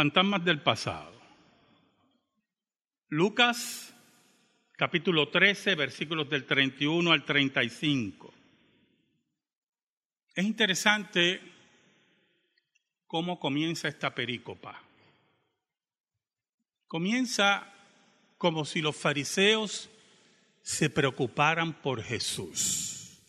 Fantasmas del pasado. Lucas capítulo 13, versículos del 31 al 35. Es interesante cómo comienza esta perícopa. Comienza como si los fariseos se preocuparan por Jesús.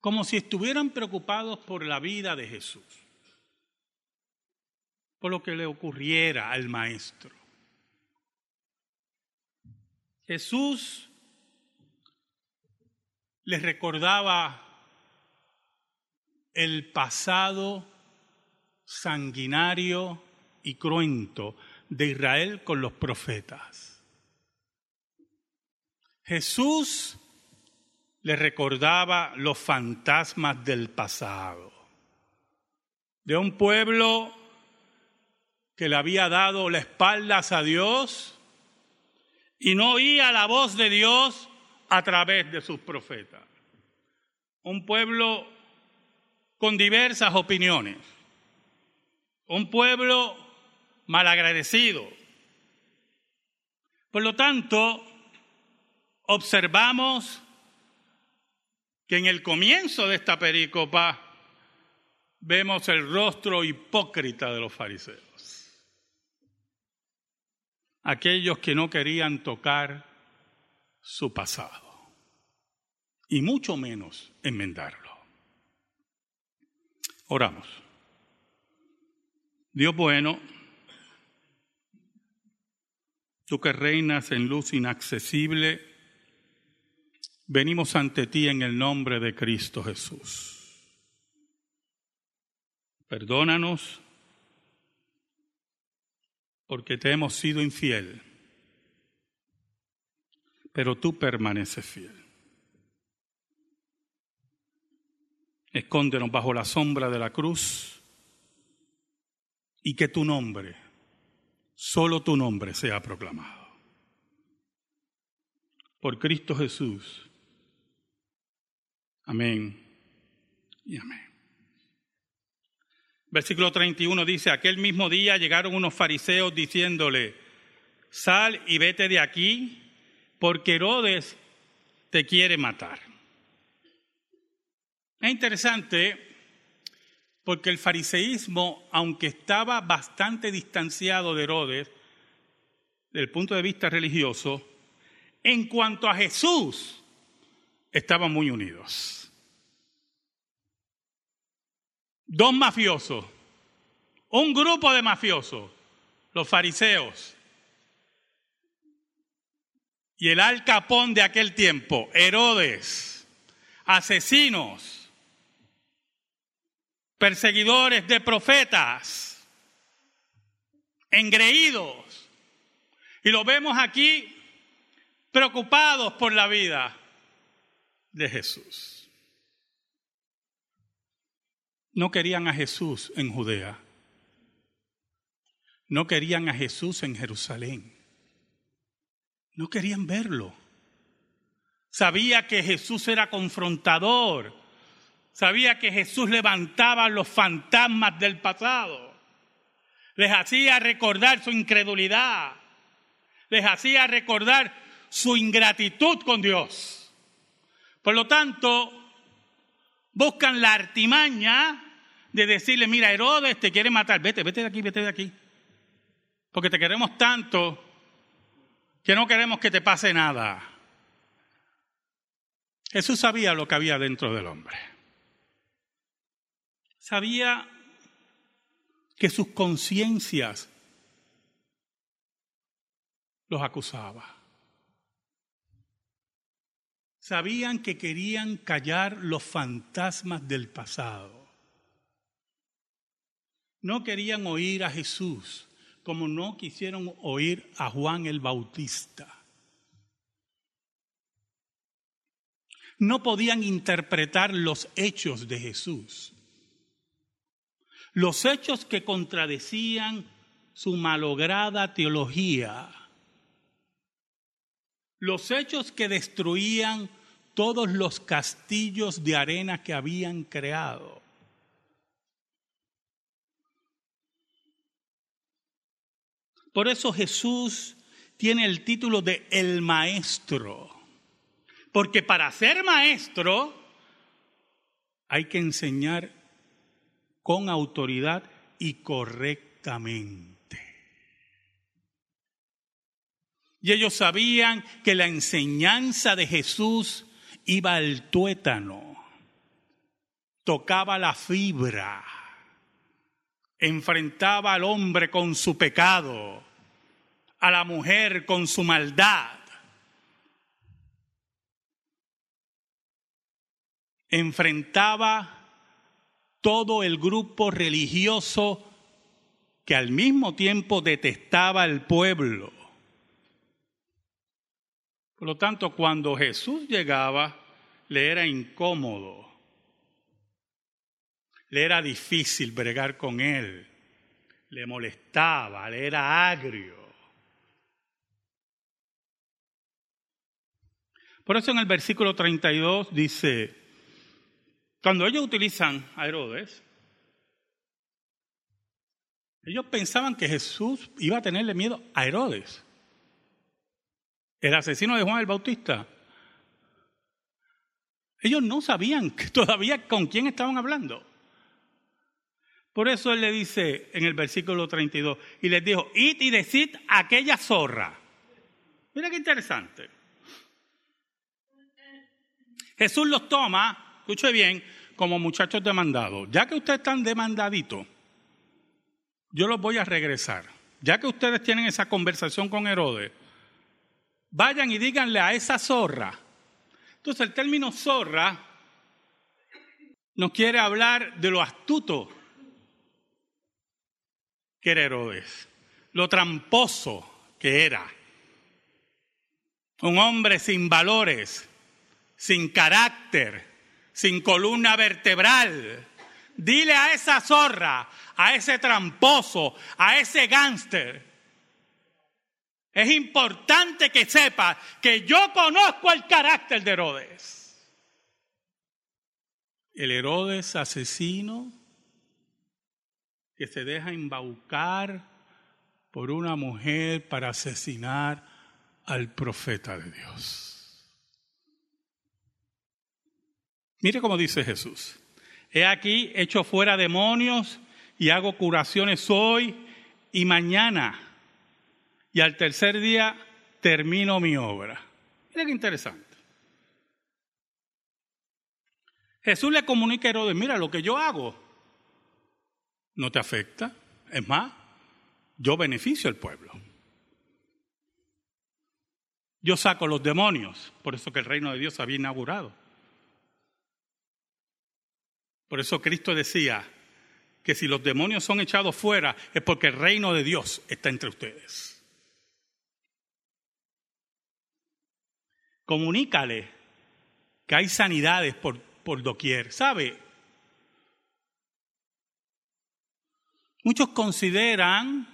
Como si estuvieran preocupados por la vida de Jesús, por lo que le ocurriera al maestro. Jesús les recordaba el pasado sanguinario y cruento de Israel con los profetas. Jesús les recordaba los fantasmas del pasado, de un pueblo que le había dado la espalda a Dios y no oía la voz de Dios a través de sus profetas. Un pueblo con diversas opiniones. Un pueblo malagradecido. Por lo tanto, observamos que en el comienzo de esta pericopa vemos el rostro hipócrita de los fariseos aquellos que no querían tocar su pasado y mucho menos enmendarlo. Oramos. Dios bueno, tú que reinas en luz inaccesible, venimos ante ti en el nombre de Cristo Jesús. Perdónanos porque te hemos sido infiel, pero tú permaneces fiel. Escóndenos bajo la sombra de la cruz y que tu nombre, solo tu nombre sea proclamado. Por Cristo Jesús. Amén y amén. Versículo 31 dice, aquel mismo día llegaron unos fariseos diciéndole, sal y vete de aquí, porque Herodes te quiere matar. Es interesante porque el fariseísmo, aunque estaba bastante distanciado de Herodes, desde el punto de vista religioso, en cuanto a Jesús, estaban muy unidos. Dos mafiosos, un grupo de mafiosos, los fariseos, y el alcapón de aquel tiempo, Herodes, asesinos, perseguidores de profetas, engreídos, y lo vemos aquí preocupados por la vida de Jesús. No querían a Jesús en Judea. No querían a Jesús en Jerusalén. No querían verlo. Sabía que Jesús era confrontador. Sabía que Jesús levantaba los fantasmas del pasado. Les hacía recordar su incredulidad. Les hacía recordar su ingratitud con Dios. Por lo tanto, buscan la artimaña de decirle, mira, Herodes te quiere matar, vete, vete de aquí, vete de aquí. Porque te queremos tanto que no queremos que te pase nada. Jesús sabía lo que había dentro del hombre. Sabía que sus conciencias los acusaba. Sabían que querían callar los fantasmas del pasado no querían oír a Jesús como no quisieron oír a Juan el Bautista. No podían interpretar los hechos de Jesús. Los hechos que contradecían su malograda teología. Los hechos que destruían todos los castillos de arena que habían creado Por eso Jesús tiene el título de el maestro. Porque para ser maestro hay que enseñar con autoridad y correctamente. Y ellos sabían que la enseñanza de Jesús iba al tuétano, tocaba la fibra, enfrentaba al hombre con su pecado, a la mujer con su maldad. Enfrentaba todo el grupo religioso que al mismo tiempo detestaba al pueblo. Por lo tanto, cuando Jesús llegaba, le era incómodo, le era difícil bregar con él, le molestaba, le era agrio. Por eso en el versículo 32 dice, cuando ellos utilizan a Herodes, ellos pensaban que Jesús iba a tenerle miedo a Herodes, el asesino de Juan el Bautista. Ellos no sabían todavía con quién estaban hablando. Por eso él le dice en el versículo 32, y les dijo, id y decid aquella zorra. Mira qué interesante. Jesús los toma, escuche bien, como muchachos demandados. Ya que ustedes están demandaditos, yo los voy a regresar. Ya que ustedes tienen esa conversación con Herodes, vayan y díganle a esa zorra. Entonces el término zorra nos quiere hablar de lo astuto que era Herodes, lo tramposo que era. Un hombre sin valores, sin carácter, sin columna vertebral. Dile a esa zorra, a ese tramposo, a ese gánster. Es importante que sepa que yo conozco el carácter de Herodes. El Herodes asesino que se deja embaucar por una mujer para asesinar al profeta de Dios. Mire cómo dice Jesús. He aquí hecho fuera demonios y hago curaciones hoy y mañana. Y al tercer día termino mi obra. Mira qué interesante. Jesús le comunica a Herodes, mira lo que yo hago no te afecta. Es más, yo beneficio al pueblo. Yo saco los demonios, por eso que el reino de Dios había inaugurado. Por eso Cristo decía que si los demonios son echados fuera es porque el reino de Dios está entre ustedes. Comunícale que hay sanidades por, por doquier. ¿Sabe? Muchos consideran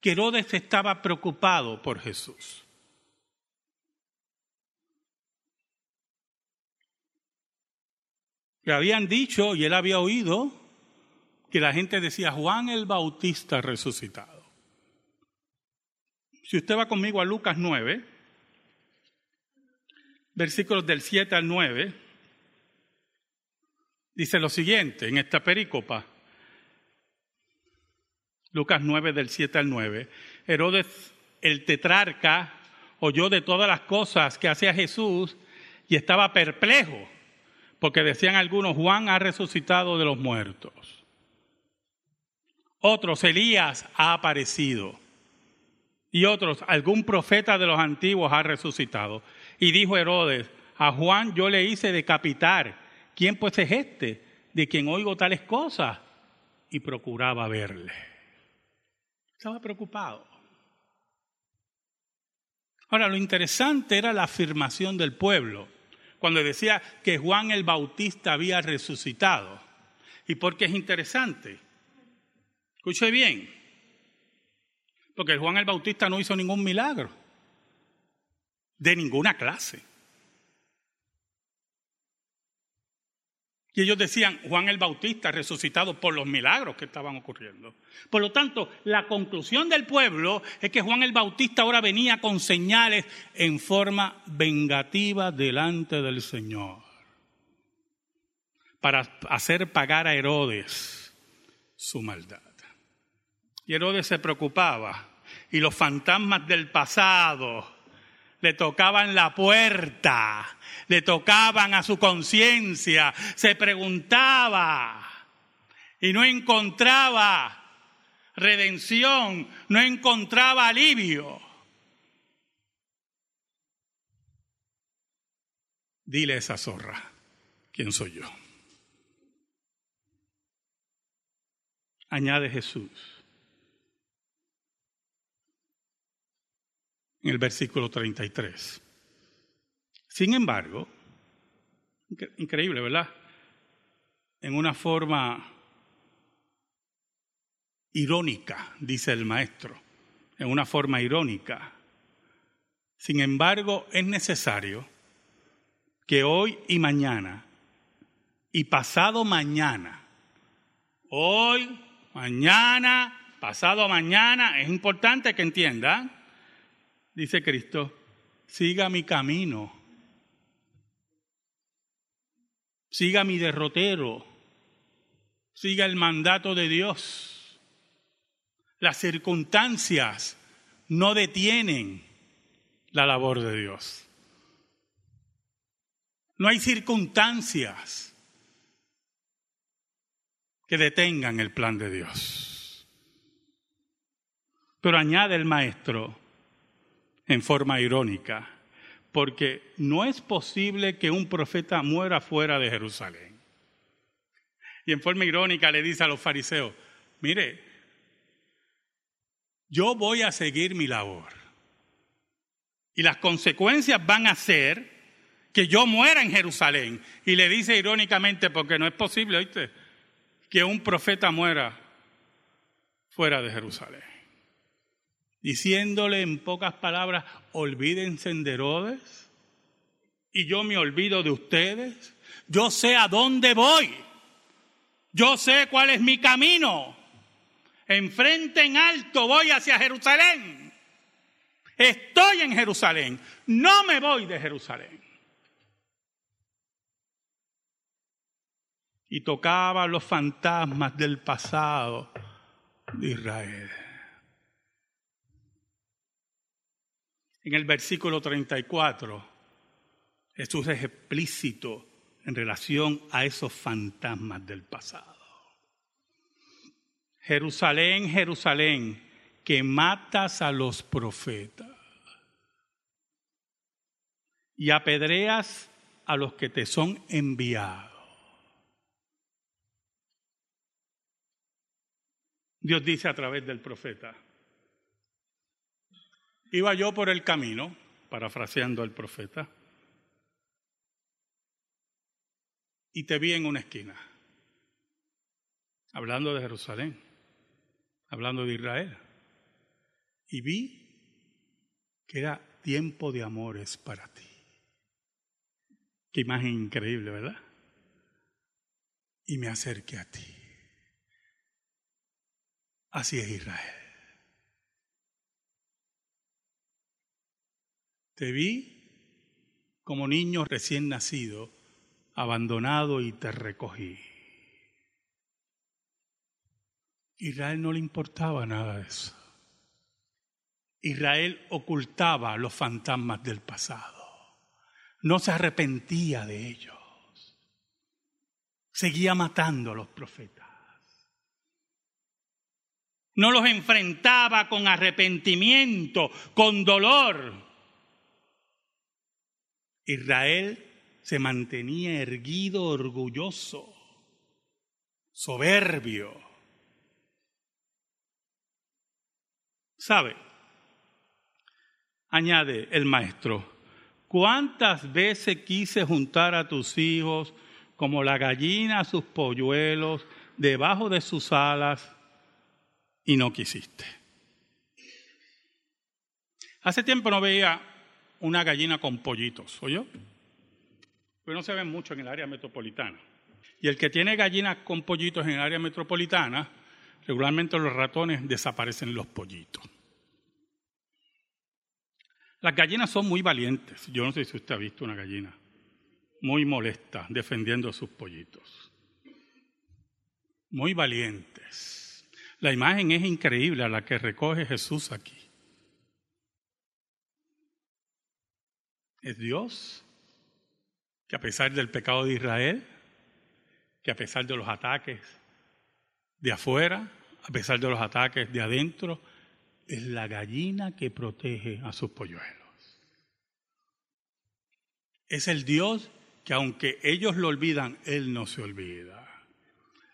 que Herodes estaba preocupado por Jesús. Le habían dicho y él había oído que la gente decía Juan el Bautista resucitado. Si usted va conmigo a Lucas 9, versículos del 7 al 9, dice lo siguiente en esta pericopa. Lucas 9 del 7 al 9. Herodes el tetrarca oyó de todas las cosas que hacía Jesús y estaba perplejo porque decían algunos, Juan ha resucitado de los muertos. Otros, Elías ha aparecido. Y otros, algún profeta de los antiguos ha resucitado. Y dijo Herodes, a Juan yo le hice decapitar. ¿Quién pues es este de quien oigo tales cosas? Y procuraba verle. Estaba preocupado. Ahora, lo interesante era la afirmación del pueblo cuando decía que Juan el Bautista había resucitado. ¿Y por qué es interesante? Escuche bien, porque Juan el Bautista no hizo ningún milagro, de ninguna clase. Y ellos decían, Juan el Bautista resucitado por los milagros que estaban ocurriendo. Por lo tanto, la conclusión del pueblo es que Juan el Bautista ahora venía con señales en forma vengativa delante del Señor. Para hacer pagar a Herodes su maldad. Y Herodes se preocupaba. Y los fantasmas del pasado le tocaban la puerta, le tocaban a su conciencia, se preguntaba y no encontraba redención, no encontraba alivio. Dile a esa zorra, ¿quién soy yo? Añade Jesús. En el versículo 33. Sin embargo, increíble, ¿verdad? En una forma irónica, dice el maestro, en una forma irónica. Sin embargo, es necesario que hoy y mañana, y pasado mañana, hoy, mañana, pasado mañana, es importante que entiendan dice Cristo, siga mi camino, siga mi derrotero, siga el mandato de Dios. Las circunstancias no detienen la labor de Dios. No hay circunstancias que detengan el plan de Dios. Pero añade el maestro, en forma irónica, porque no es posible que un profeta muera fuera de Jerusalén. Y en forma irónica le dice a los fariseos, mire, yo voy a seguir mi labor. Y las consecuencias van a ser que yo muera en Jerusalén. Y le dice irónicamente, porque no es posible, oíste, que un profeta muera fuera de Jerusalén diciéndole en pocas palabras, olvídense de Herodes y yo me olvido de ustedes. Yo sé a dónde voy. Yo sé cuál es mi camino. Enfrente en alto voy hacia Jerusalén. Estoy en Jerusalén. No me voy de Jerusalén. Y tocaba los fantasmas del pasado de Israel. En el versículo 34, Jesús es explícito en relación a esos fantasmas del pasado. Jerusalén, Jerusalén, que matas a los profetas y apedreas a los que te son enviados. Dios dice a través del profeta, Iba yo por el camino, parafraseando al profeta, y te vi en una esquina, hablando de Jerusalén, hablando de Israel, y vi que era tiempo de amores para ti. Qué imagen increíble, ¿verdad? Y me acerqué a ti. Así es Israel. Te vi como niño recién nacido, abandonado y te recogí. Israel no le importaba nada de eso. Israel ocultaba los fantasmas del pasado. No se arrepentía de ellos. Seguía matando a los profetas. No los enfrentaba con arrepentimiento, con dolor. Israel se mantenía erguido, orgulloso, soberbio. ¿Sabe? Añade el maestro, ¿cuántas veces quise juntar a tus hijos como la gallina a sus polluelos debajo de sus alas y no quisiste? Hace tiempo no veía una gallina con pollitos, ¿oyó? Pues no se ven mucho en el área metropolitana. Y el que tiene gallinas con pollitos en el área metropolitana, regularmente los ratones desaparecen los pollitos. Las gallinas son muy valientes. Yo no sé si usted ha visto una gallina muy molesta defendiendo sus pollitos. Muy valientes. La imagen es increíble a la que recoge Jesús aquí. Es Dios que a pesar del pecado de Israel, que a pesar de los ataques de afuera, a pesar de los ataques de adentro, es la gallina que protege a sus polluelos. Es el Dios que aunque ellos lo olvidan, Él no se olvida.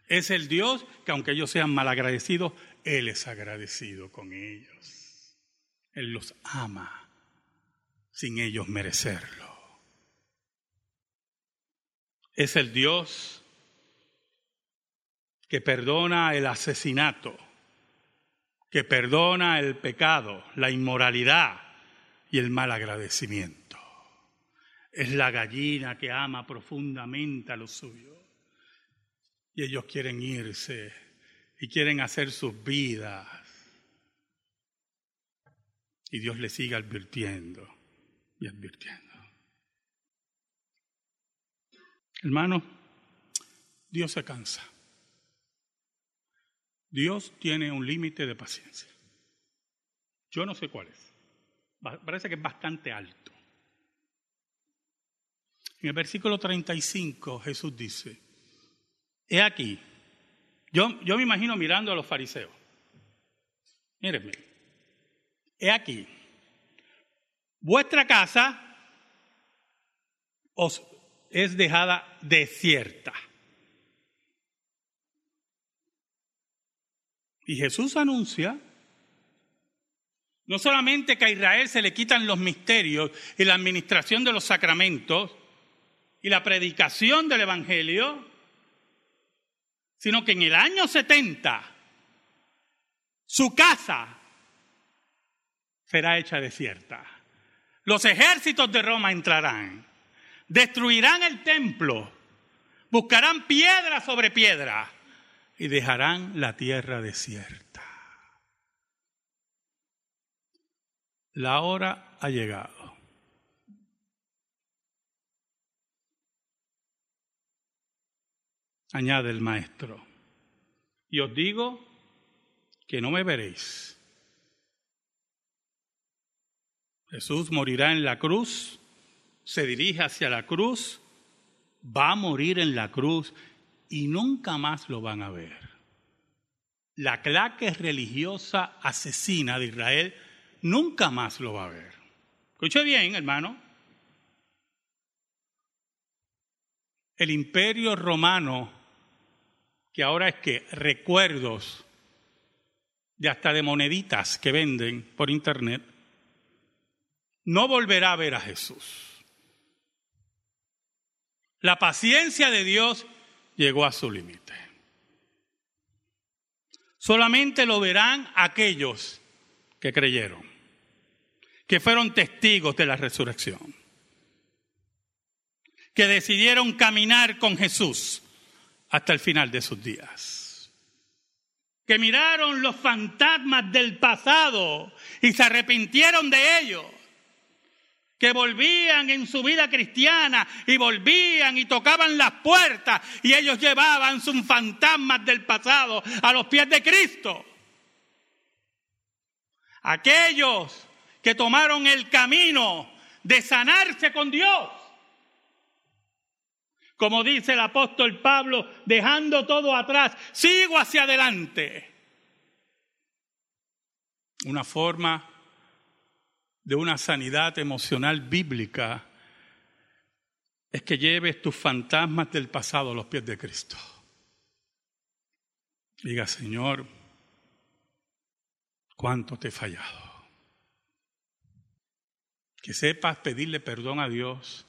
Es el Dios que aunque ellos sean malagradecidos, Él es agradecido con ellos. Él los ama sin ellos merecerlo. Es el Dios que perdona el asesinato, que perdona el pecado, la inmoralidad y el mal agradecimiento. Es la gallina que ama profundamente a los suyos. Y ellos quieren irse y quieren hacer sus vidas. Y Dios les sigue advirtiendo y advirtiendo. Hermano, Dios se cansa. Dios tiene un límite de paciencia. Yo no sé cuál es. Parece que es bastante alto. En el versículo 35 Jesús dice, he aquí, yo, yo me imagino mirando a los fariseos. Mírenme, he aquí, vuestra casa os es dejada desierta. Y Jesús anuncia no solamente que a Israel se le quitan los misterios y la administración de los sacramentos y la predicación del Evangelio, sino que en el año 70 su casa será hecha desierta. Los ejércitos de Roma entrarán, destruirán el templo, buscarán piedra sobre piedra y dejarán la tierra desierta. La hora ha llegado. Añade el maestro. Y os digo que no me veréis. Jesús morirá en la cruz, se dirige hacia la cruz, va a morir en la cruz y nunca más lo van a ver. La claque religiosa asesina de Israel nunca más lo va a ver. Escuche bien, hermano. El imperio romano, que ahora es que recuerdos de hasta de moneditas que venden por internet, no volverá a ver a Jesús. La paciencia de Dios llegó a su límite. Solamente lo verán aquellos que creyeron, que fueron testigos de la resurrección, que decidieron caminar con Jesús hasta el final de sus días, que miraron los fantasmas del pasado y se arrepintieron de ellos que volvían en su vida cristiana y volvían y tocaban las puertas y ellos llevaban sus fantasmas del pasado a los pies de Cristo. Aquellos que tomaron el camino de sanarse con Dios. Como dice el apóstol Pablo, dejando todo atrás, sigo hacia adelante. Una forma de una sanidad emocional bíblica es que lleves tus fantasmas del pasado a los pies de Cristo. Diga, Señor, cuánto te he fallado. Que sepas pedirle perdón a Dios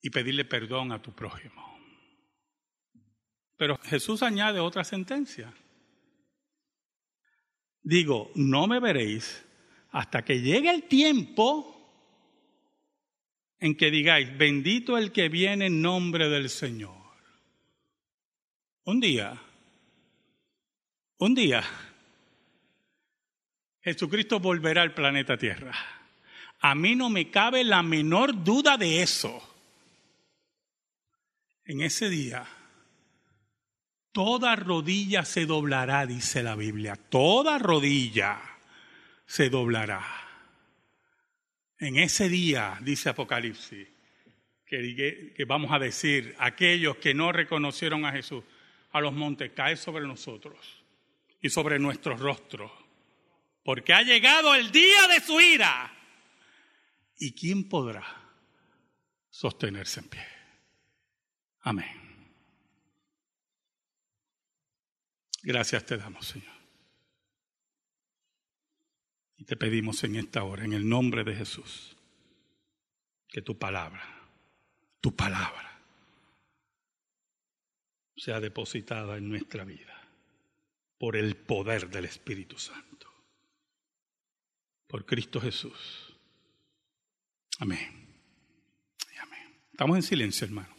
y pedirle perdón a tu prójimo. Pero Jesús añade otra sentencia. Digo, no me veréis hasta que llegue el tiempo en que digáis, bendito el que viene en nombre del Señor. Un día, un día, Jesucristo volverá al planeta Tierra. A mí no me cabe la menor duda de eso. En ese día, toda rodilla se doblará, dice la Biblia. Toda rodilla se doblará. En ese día, dice Apocalipsis, que, vamos a decir, aquellos que no reconocieron a Jesús, a los montes, cae sobre nosotros y sobre nuestros rostros, porque ha llegado el día de su ira. ¿Y quién podrá sostenerse en pie? Amén. Gracias te damos, Señor. Y te pedimos en esta hora, en el nombre de Jesús, que tu palabra, tu palabra, sea depositada en nuestra vida por el poder del Espíritu Santo. Por Cristo Jesús. Amén. Amén. Estamos en silencio, hermanos.